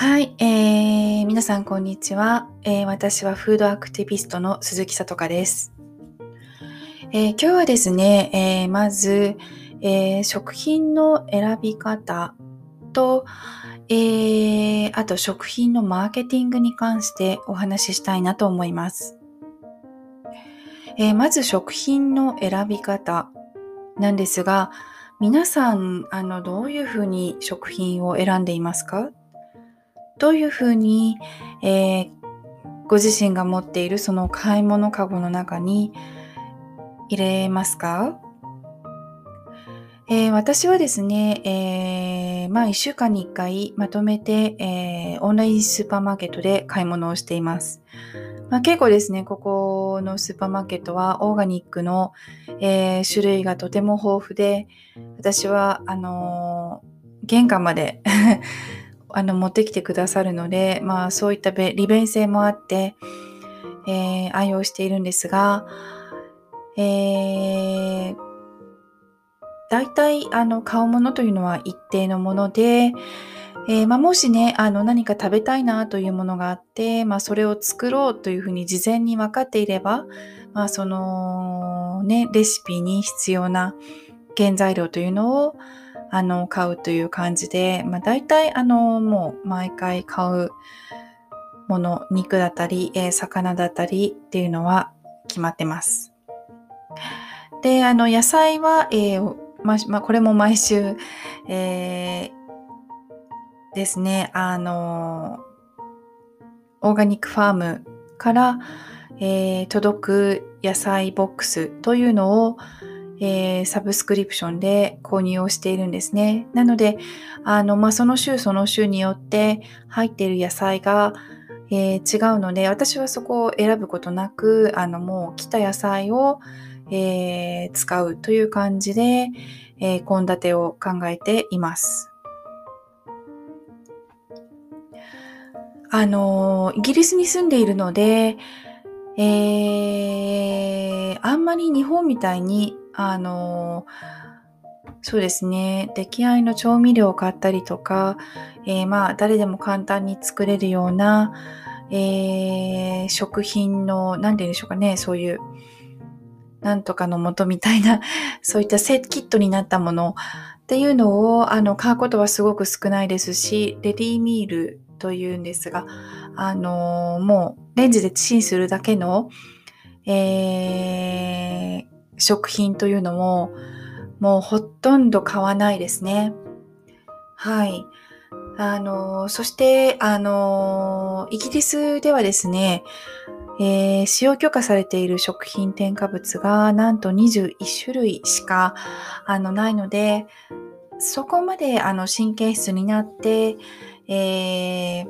はい、えー、皆さんこんにちは、えー、私はフードアクティビストの鈴木さとかです、えー、今日はですね、えー、まず、えー、食品の選び方と、え、あと食品のマーケティングに関してお話ししたいなと思います。え、まず食品の選び方なんですが、皆さん、あの、どういうふうに食品を選んでいますか？どういうふうに、えー、ご自身が持っているその買い物かごの中に入れますか、えー、私はですね、えー、まあ1週間に1回まとめて、えー、オンラインスーパーマーケットで買い物をしています。まあ、結構ですね、ここのスーパーマーケットはオーガニックの、え、種類がとても豊富で、私は、あの、玄関まで あの、持ってきてくださるので、まあそういった利便性もあって、えー、愛用しているんですが、えー、大体、あの、買うものというのは一定のもので、えー、まあ、もしね、あの、何か食べたいなというものがあって、まあ、それを作ろうというふうに事前に分かっていれば、まあ、その、ね、レシピに必要な原材料というのを、あの、買うという感じで、まあ、大体、あの、もう毎回買うもの、肉だったり、えー、魚だったりっていうのは決まってます。で、あの、野菜は、えー、ままあ、これも毎週、えー、ですね、あの、オーガニックファームから、えー、届く野菜ボックスというのを、えー、サブスクリプションで購入をしているんですね。なので、あの、まあ、その週その週によって入っている野菜が、えー、違うので、私はそこを選ぶことなく、あの、もう来た野菜を、えー、使うという感じで、え献立を考えています。あの、イギリスに住んでいるので、えー、あんまり日本みたいにあの、そうですね。出来合いの調味料を買ったりとか、えー、まあ、誰でも簡単に作れるような、えー、食品の、なんて言うんでしょうかね、そういう、なんとかの元みたいな、そういったセットキットになったものっていうのを、あの、買うことはすごく少ないですし、レディーミールというんですが、あのもう、レンジでチンするだけの、えー、食品というのも、もうほとんど買わないですね。はい。あの、そして、あの、イギリスではですね、えー、使用許可されている食品添加物がなんと21種類しかあのないので、そこまであの神経質になって、えー、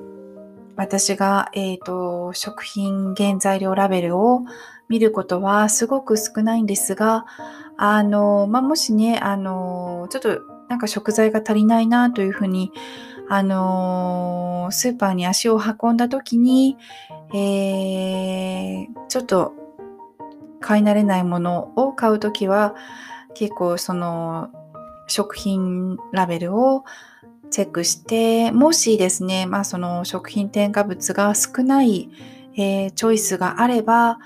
私が、えーと食品原材料ラベルを見ることはすごく少ないんですが、あの、まあ、もしね、あの、ちょっとなんか食材が足りないなというふうに、あの、スーパーに足を運んだ時に、えー、ちょっと買い慣れないものを買うときは、結構その食品ラベルをチェックして、もしですね、まあその食品添加物が少ない、えー、チョイスがあれば、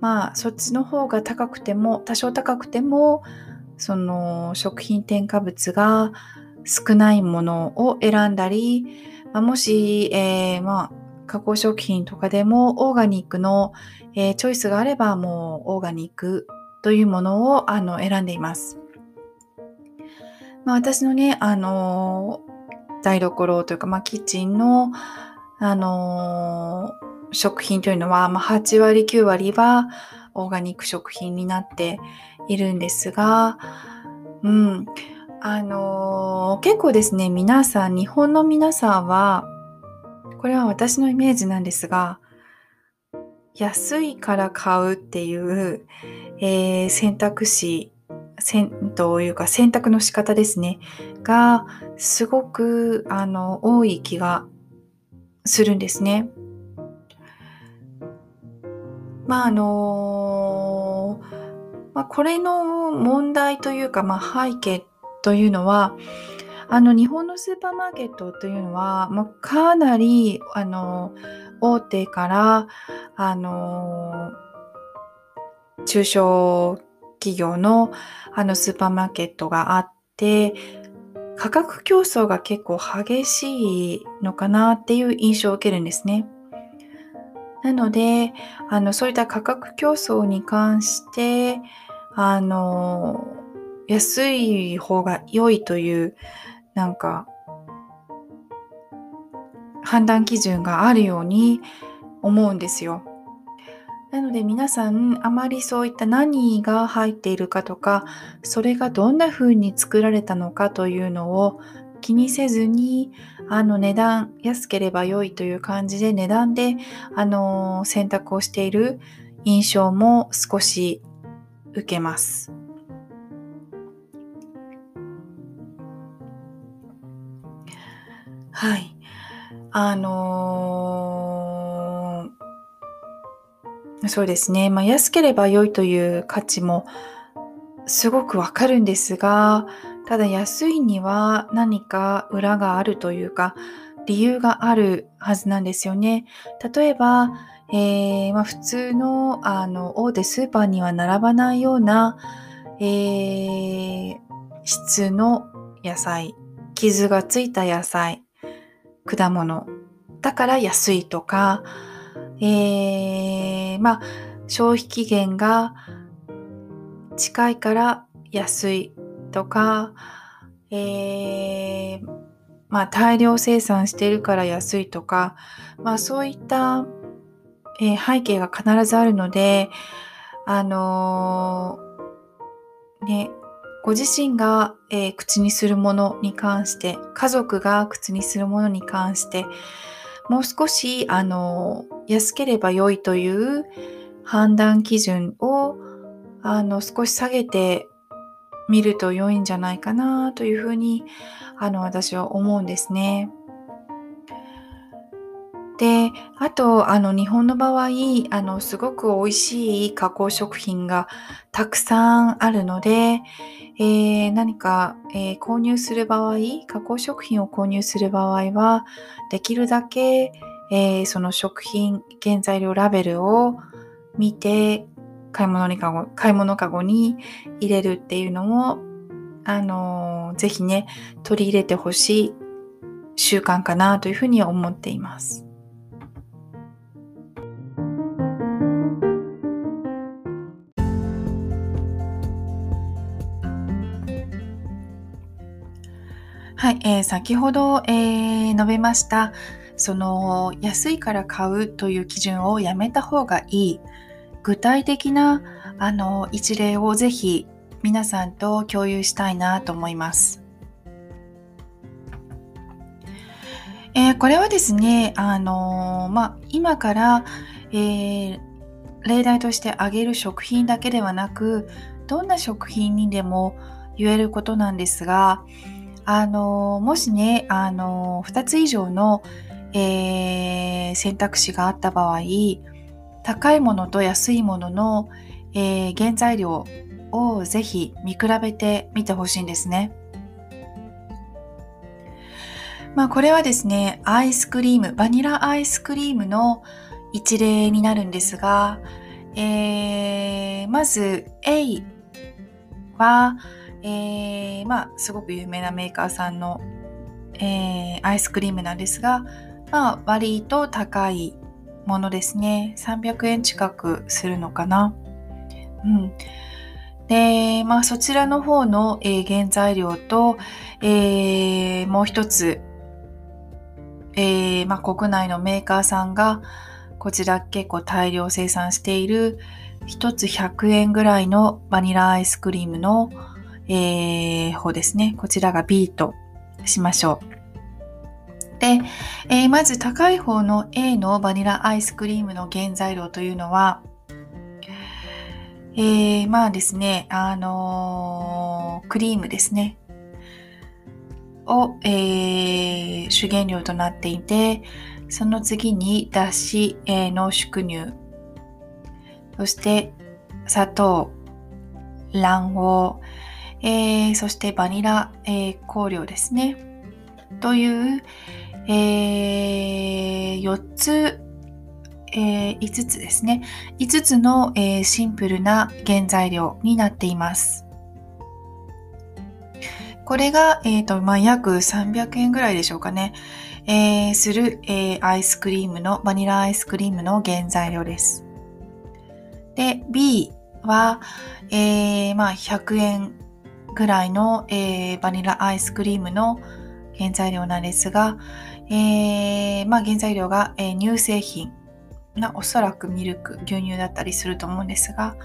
まあそっちの方が高くても多少高くてもその食品添加物が少ないものを選んだり、まあ、もし、えー、まあ加工食品とかでもオーガニックの、えー、チョイスがあればもうオーガニックというものをあの選んでいます。まあ、私のね、あの台所というか、まあ、キッチンの、あの食品というのは、まあ、8割9割はオーガニック食品になっているんですが、うん、あのー、結構ですね、皆さん、日本の皆さんは、これは私のイメージなんですが、安いから買うっていう、えー、選択肢、選というか選択の仕方ですね、が、すごく、あの、多い気がするんですね。まああのまあ、これの問題というか、まあ、背景というのはあの日本のスーパーマーケットというのは、もうかなりあの大手からあの中小企業のあのスーパーマーケットがあって価格競争が結構激しいのかなっていう印象を受けるんですね。なので、あの、そういった価格競争に関して、あの、安い方が良いという、なんか、判断基準があるように思うんですよ。なので皆さんあまりそういった何が入っているかとかそれがどんな風に作られたのかというのを気にせずにあの値段安ければ良いという感じで値段であの選択をしている印象も少し受けます。はい。あのー、そうですね。まあ、安ければ良いという価値もすごくわかるんですが、ただ安いには何か裏があるというか、理由があるはずなんですよね。例えば、えー、まあ、普通のあの大手スーパーには並ばないような、えー、質の野菜、傷がついた野菜、果物だから安いとか、えー、まあ、消費期限が近いから安いとか、えー、まあ、大量生産してるから安いとか、まあ、そういった、えー、背景が必ずあるので、あのー、ね、ご自身が、えー、口にするものに関して、家族が口にするものに関して、もう少し、あの、安ければ良いという判断基準を、あの、少し下げてみると良いんじゃないかなというふうに、あの、私は思うんですね。で、あと、あの、日本の場合、あの、すごく美味しい加工食品がたくさんあるので、えー、何か、えー、購入する場合、加工食品を購入する場合は、できるだけ、えー、その食品原材料ラベルを見て、買い物にかご、買い物かごに入れるっていうのも、あのぜひね、取り入れてほしい習慣かなというふうに思っています。はい、えー、先ほど、えー、述べました、その安いから買うという基準をやめた方がいい、具体的なあの一例をぜひ皆さんと共有したいなと思います。えー、これはですね、あのまあ、今から、えー、例題として挙げる食品だけではなく、どんな食品にでも言えることなんですが、あの、もしね、あの、2つ以上の、え、選択肢があった場合、高いものと安いものの、えー、原材料をぜひ見比べてみてほしいんですね。まあこれはですね、アイスクリーム、バニラアイスクリームの一例になるんですが、えー、まず A は、えー、まあ、すごく有名なメーカーさんの、えー、アイスクリームなんですが、まあ、割と高いものですね。300円近くするのかな。うん。で、まあ、そちらの方の、えー、原材料と、えー、もう一つ、えー、まあ、国内のメーカーさんが、こちら結構大量生産している、一つ100円ぐらいのバニラアイスクリームの、えー、方ですね。こちらが B としましょう。で、えー、まず高い方の A のバニラアイスクリームの原材料というのは、えー、まあですね、あのー、クリームですね。を、え、主原料となっていて、その次にだし、え、濃縮乳、そして砂糖、卵黄、えー、そしてバニラ、えー、香料ですね。という、えー、4つ、えー、5つですね。5つの、えー、シンプルな原材料になっています。これが、えっ、ー、と、まあ、約300円ぐらいでしょうかね。えー、する、えー、アイスクリームの、バニラアイスクリームの原材料です。で、B は、えー、まあ、100円ぐらいの、えー、バニラアイスクリームの原材料なんですが、えー、まあ、原材料が、えー、乳製品なおそらくミルク、牛乳だったりすると思うんですが、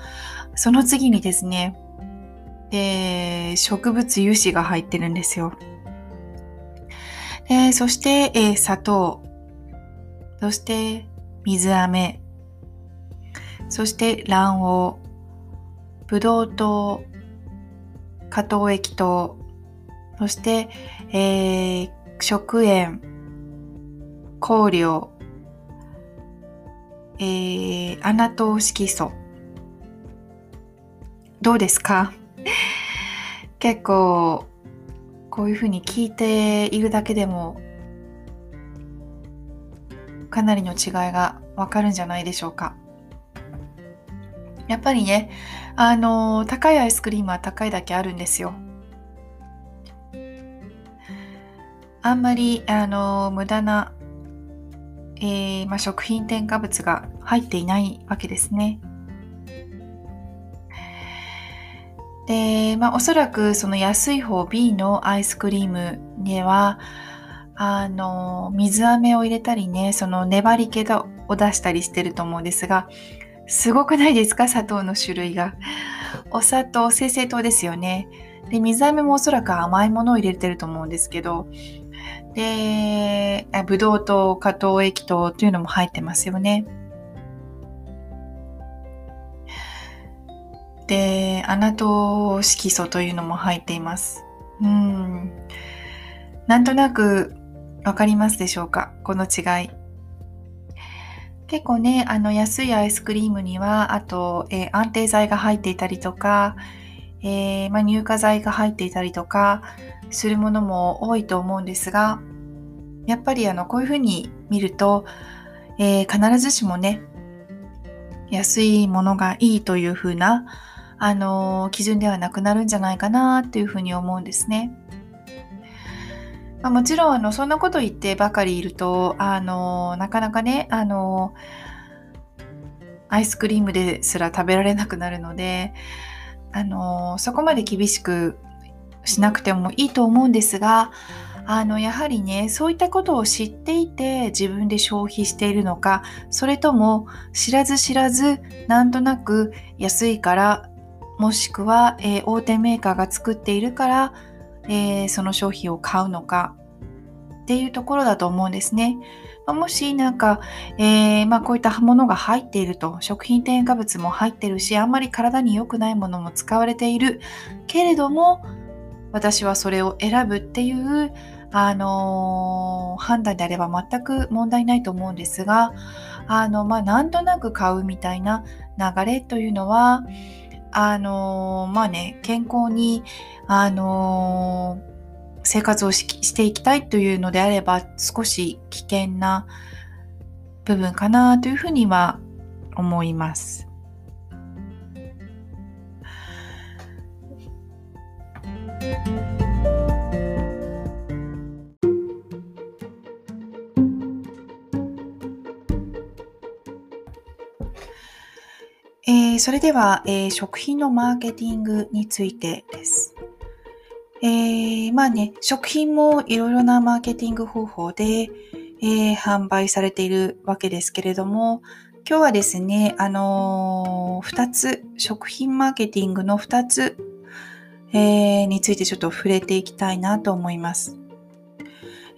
その次にですね、えー、植物油脂が入ってるんですよ。えー、そして、えー、砂糖、そして水飴、そして卵黄、ブドウ糖、加糖液糖、そして、えー、食塩、香料、えー、アナトウ色素。どうですか？結構こういうふうに聞いているだけでもかなりの違いがわかるんじゃないでしょうか。やっぱりね、あの、高いアイスクリームは高いだけあるんですよ。あんまり、あの、無駄な、えー、まあ、食品添加物が入っていないわけですね。で、まあ、おそらくその安い方 B のアイスクリームには、あの、水飴を入れたりね、その粘り気を出したりしてると思うんですが、すごくないですか？砂糖の種類が。お砂糖、生成糖ですよね。で、水飴もおそらく甘いものを入れてると思うんですけど、で、ブドウ糖、加糖液糖っていうのも入ってますよね。で、アナト色素というのも入っています。うん。なんとなくわかりますでしょうか？この違い。結構ね、あの安いアイスクリームには、あと、えー、安定剤が入っていたりとか、えー、まあ、乳化剤が入っていたりとかするものも多いと思うんですが、やっぱりあのこういうふうに見ると、えー、必ずしもね、安いものがいいというふうなあの基準ではなくなるんじゃないかなっていうふうに思うんですね。まあ、もちろんあのそんなこと言ってばかりいるとあのなかなかねあのアイスクリームですら食べられなくなるのであのそこまで厳しくしなくてもいいと思うんですがあのやはりねそういったことを知っていて自分で消費しているのかそれとも知らず知らずなんとなく安いからもしくは、えー、大手メーカーが作っているから、えー、その商品を買うのかっていうところだと思うんですね。ま、もしなんか、えー、まあ、こういったものが入っていると食品添加物も入ってるしあんまり体に良くないものも使われているけれども私はそれを選ぶっていう、あのー、判断であれば全く問題ないと思うんですがあの、まあ、なんとなく買うみたいな流れというのは、あのまあね、健康に、あの生活をしていきたいというのであれば、少し危険な部分かなというふうには思います。えー、それでは、えー、食品のマーケティングについてです。えー、まあね、食品もいろいろなマーケティング方法で、え販売されているわけですけれども、今日はですね、あのー、2つ、食品マーケティングの2つ、えについてちょっと触れていきたいなと思います。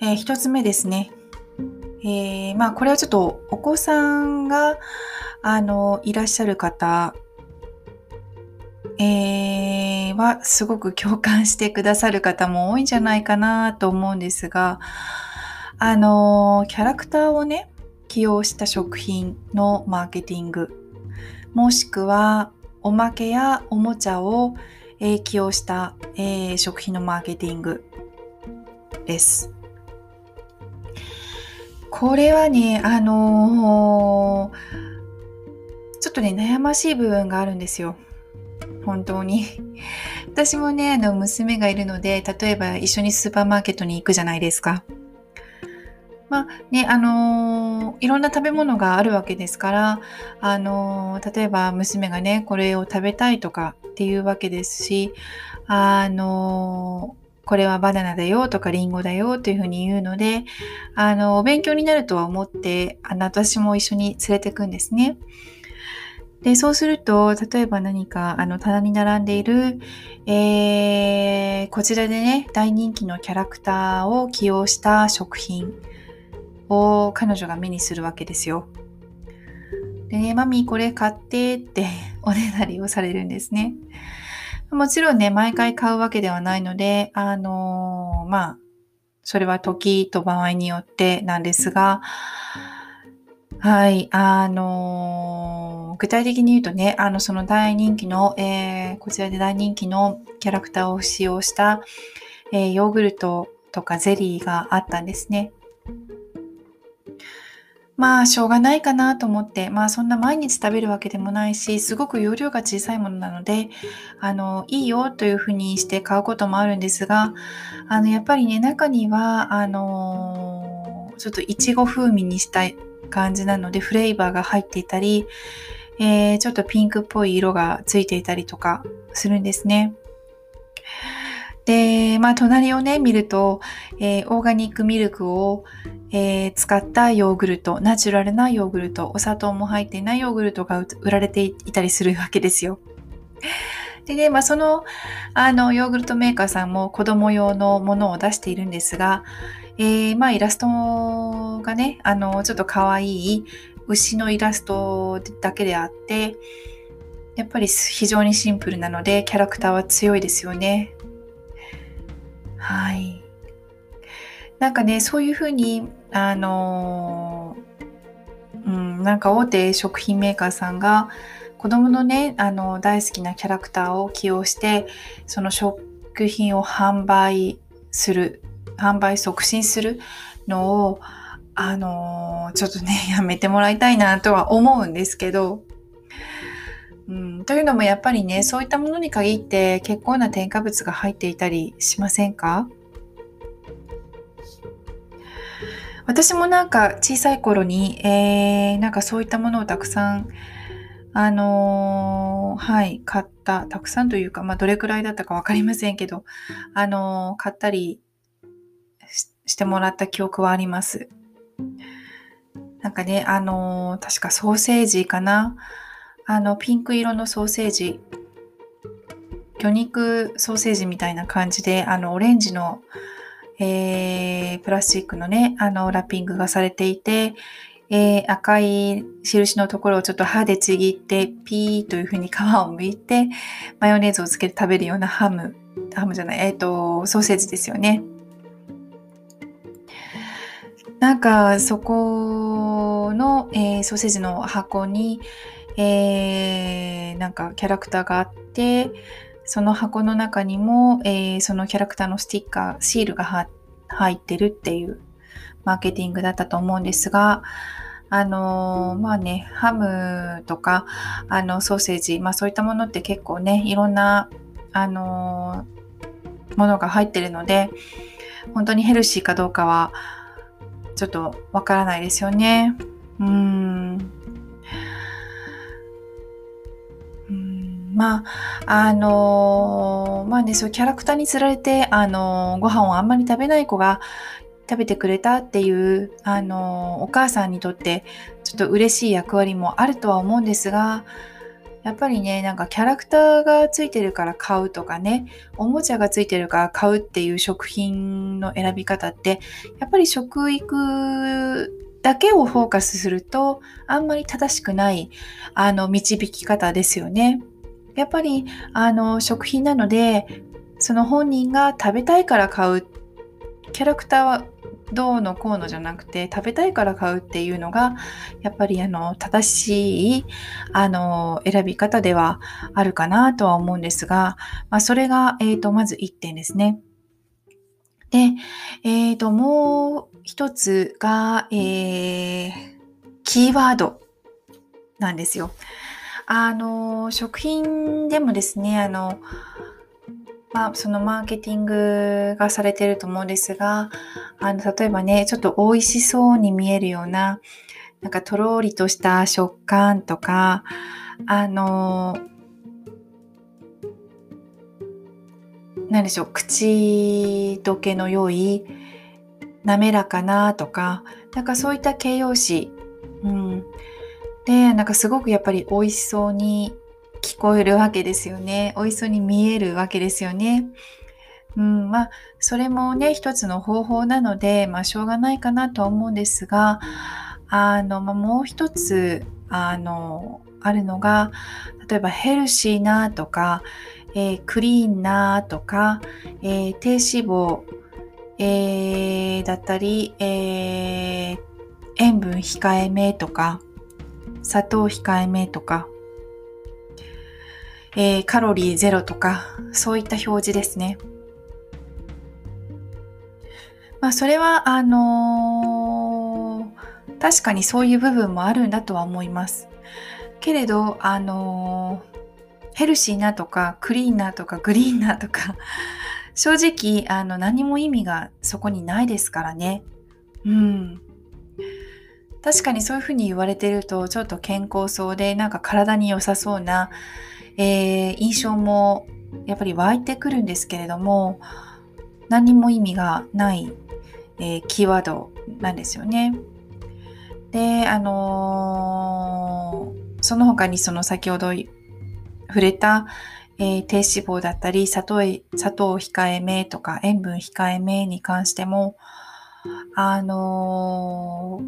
え1つ目ですね。え、まあこれはちょっとお子さんがあのいらっしゃる方、えー、はすごく共感してくださる方も多いんじゃないかなと思うんですがあのキャラクターをね起用した食品のマーケティングもしくはおまけやおもちゃを、えー、起用した、えー、食品のマーケティングです。これはね、あのー、ちょっとね、悩ましい部分があるんですよ。本当に。私もね、あの、娘がいるので、例えば一緒にスーパーマーケットに行くじゃないですか。まあね、あのー、いろんな食べ物があるわけですから、あのー、例えば娘がね、これを食べたいとかっていうわけですし、あのー、これはバナナだよとかリンゴだよというふうに言うので、あの、お勉強になるとは思って、あの、私も一緒に連れてくんですね。で、そうすると、例えば何か、あの、棚に並んでいる、えー、こちらでね、大人気のキャラクターを起用した食品を彼女が目にするわけですよ。でね、マミーこれ買ってって おねだりをされるんですね。もちろんね、毎回買うわけではないので、あのー、まあ、それは時と場合によってなんですが、はい、あのー、具体的に言うとね、あの、その大人気の、えー、こちらで大人気のキャラクターを使用した、えー、ヨーグルトとかゼリーがあったんですね。まあ、しょうがないかなと思って、まあ、そんな毎日食べるわけでもないし、すごく容量が小さいものなので、あの、いいよというふうにして買うこともあるんですが、あの、やっぱりね、中には、あのちょっといちご風味にしたい感じなので、フレーバーが入っていたり、えー、ちょっとピンクっぽい色がついていたりとかするんですね。で、まあ、隣をね、見ると、えー、オーガニックミルクを、えー、使ったヨーグルト、ナチュラルなヨーグルト、お砂糖も入っていないヨーグルトが売られていたりするわけですよ。でね、まあ、その、あの、ヨーグルトメーカーさんも子供用のものを出しているんですが、えー、まあ、イラストがね、あの、ちょっと可愛い牛のイラストだけであって、やっぱり非常にシンプルなので、キャラクターは強いですよね。はい。なんかね、そういうふうに、あのうん、なんか大手食品メーカーさんが子供のね、あの、大好きなキャラクターを起用して、その食品を販売する、販売促進するのを、あのちょっとね、やめてもらいたいなとは思うんですけど、うん、というのもやっぱりね、そういったものに限って結構な添加物が入っていたりしませんか？私もなんか小さい頃に、えー、なんかそういったものをたくさん、あのー、はい、買った、たくさんというか、まあ、どれくらいだったかわかりませんけど、あのー、買ったりしてもらった記憶はあります。なんかね、あの確かソーセージかなあの、ピンク色のソーセージ、魚肉ソーセージみたいな感じで、あの、オレンジの、えー、プラスチックのね、あの、ラッピングがされていて、えー、赤い印のところをちょっと歯でちぎって、ピーというふうに皮を剥いて、マヨネーズをつけて食べるようなハム、ハムじゃない、えっ、ー、と、ソーセージですよね。なんか、そこの、えー、ソーセージの箱に、えー、なんかキャラクターがあって、その箱の中にも、えー、そのキャラクターのスティッカー、シールが入ってるっていうマーケティングだったと思うんですが、あのー、まあね、ハムとか、あの、ソーセージ、まあそういったものって結構ね、いろんな、あの、ものが入ってるので、本当にヘルシーかどうかは、ちょっとわからないですよね。うーん。まあ、あのー、まあね、そうキャラクターにつられて、あのー、ご飯をあんまり食べない子が食べてくれたっていう、あのー、お母さんにとってちょっと嬉しい役割もあるとは思うんですが、やっぱりね、なんかキャラクターがついてるから買うとかね、おもちゃがついてるから買うっていう食品の選び方って、やっぱり食育だけをフォーカスすると、あんまり正しくない、あの、導き方ですよね。やっぱりあの食品なのでその本人が食べたいから買うキャラクターはどうのこうのじゃなくて食べたいから買うっていうのがやっぱりあの正しいあの選び方ではあるかなとは思うんですが、まあ、それが、えーと、まず1点ですね。で、えーと、もう一つが、えー、キーワードなんですよ。あの食品でもですねあのまあ、そのマーケティングがされてると思うんですが、あの、例えばね、ちょっと美味しそうに見えるような、なんかとろりとした食感とか、あの、何でしょう、口どけの良い、滑らかなとか、なんかそういった形容詞、うん。で、なんかすごくやっぱり美味しそうに聞こえるわけですよね。美味しそうに見えるわけですよね。うん、まあ、それもね、一つの方法なので、まあ、しょうがないかなとは思うんですが、あの、まあ、もう一つ、あの、あるのが、例えばヘルシーなとか、えー、クリーンなとか、えー、低脂肪、えー、だったり、え塩分控えめとか、砂糖控えめとか、えー、カロリーゼロとか、そういった表示ですね。まあ、それは、あのー、確かにそういう部分もあるんだとは思います。けれど、あのー、ヘルシーなとか、クリーンなとか、グリーンなとか、正直、あの、何も意味がそこにないですからね。うん。確かにそういうふうに言われてると、ちょっと健康そうで、なんか体に良さそうな、えー、印象もやっぱり湧いてくるんですけれども何も意味がない、えー、キーワードなんですよね。で、あのー、その他にその先ほど触れた、えー、低脂肪だったり砂糖砂糖控えめとか塩分控えめに関してもあの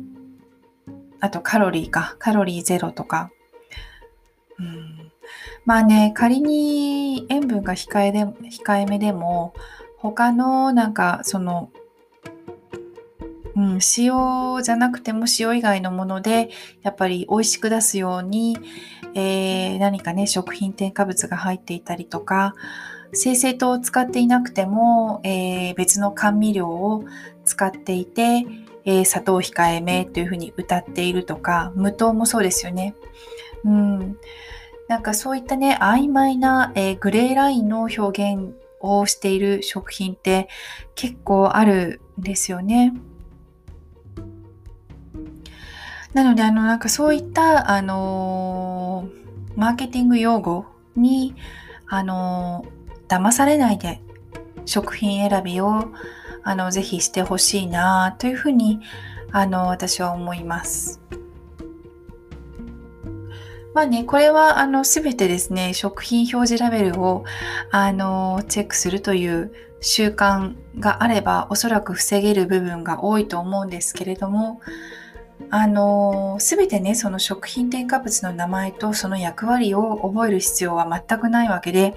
ー、あとカロリーかカロリーゼロとか、まあね、仮に塩分が控えで控えめでも、他のなんかその、うん、塩じゃなくても塩以外のもので、やっぱり美味しく出すように、えー、何かね、食品添加物が入っていたりとか、精製糖を使っていなくても、えー、別の甘味料を使っていて、えー、砂糖控えめというふうに歌っているとか、無糖もそうですよね。うん。なんかそういったね、曖昧な、えー、グレーラインの表現をしている食品って結構あるんですよね。なので、あの、なんかそういった、あのー、マーケティング用語に、あのー、騙されないで食品選びを、あの、ぜひしてほしいなというふうに、あの、私は思います。まあね、これはあの全てですね、食品表示ラベルをあのチェックするという習慣があれば、おそらく防げる部分が多いと思うんですけれども、あの全てね、その食品添加物の名前とその役割を覚える必要は全くないわけで、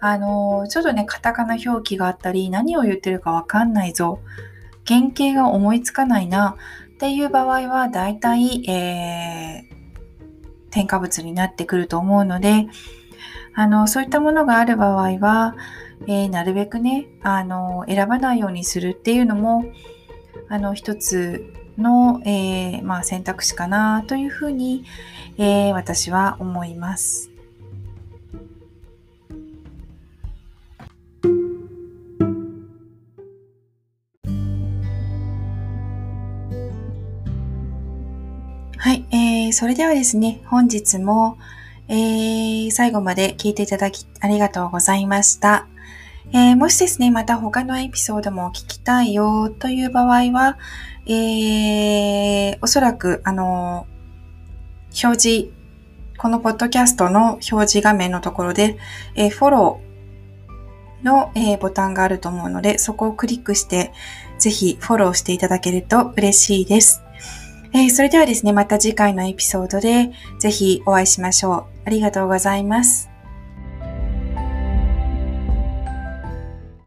あのちょっとね、カタカナ表記があったり、何を言ってるかわかんないぞ、原型が思いつかないな、っていう場合は、だいたい、えー添加物になってくると思うので、あの、そういったものがある場合は、えー、なるべくね、あの、選ばないようにするっていうのも、あの、一つの、えー、まあ、選択肢かなというふうに、えー、私は思います。それではですね、本日も、えー、最後まで聞いていただきありがとうございました。えー、もしですね、また他のエピソードも聞きたいよという場合は、えー、おそらく、あの、表示、このポッドキャストの表示画面のところで、えー、フォローの、え、ボタンがあると思うので、そこをクリックして、ぜひフォローしていただけると嬉しいです。えー、それではですね、また次回のエピソードでぜひお会いしましょう。ありがとうございます。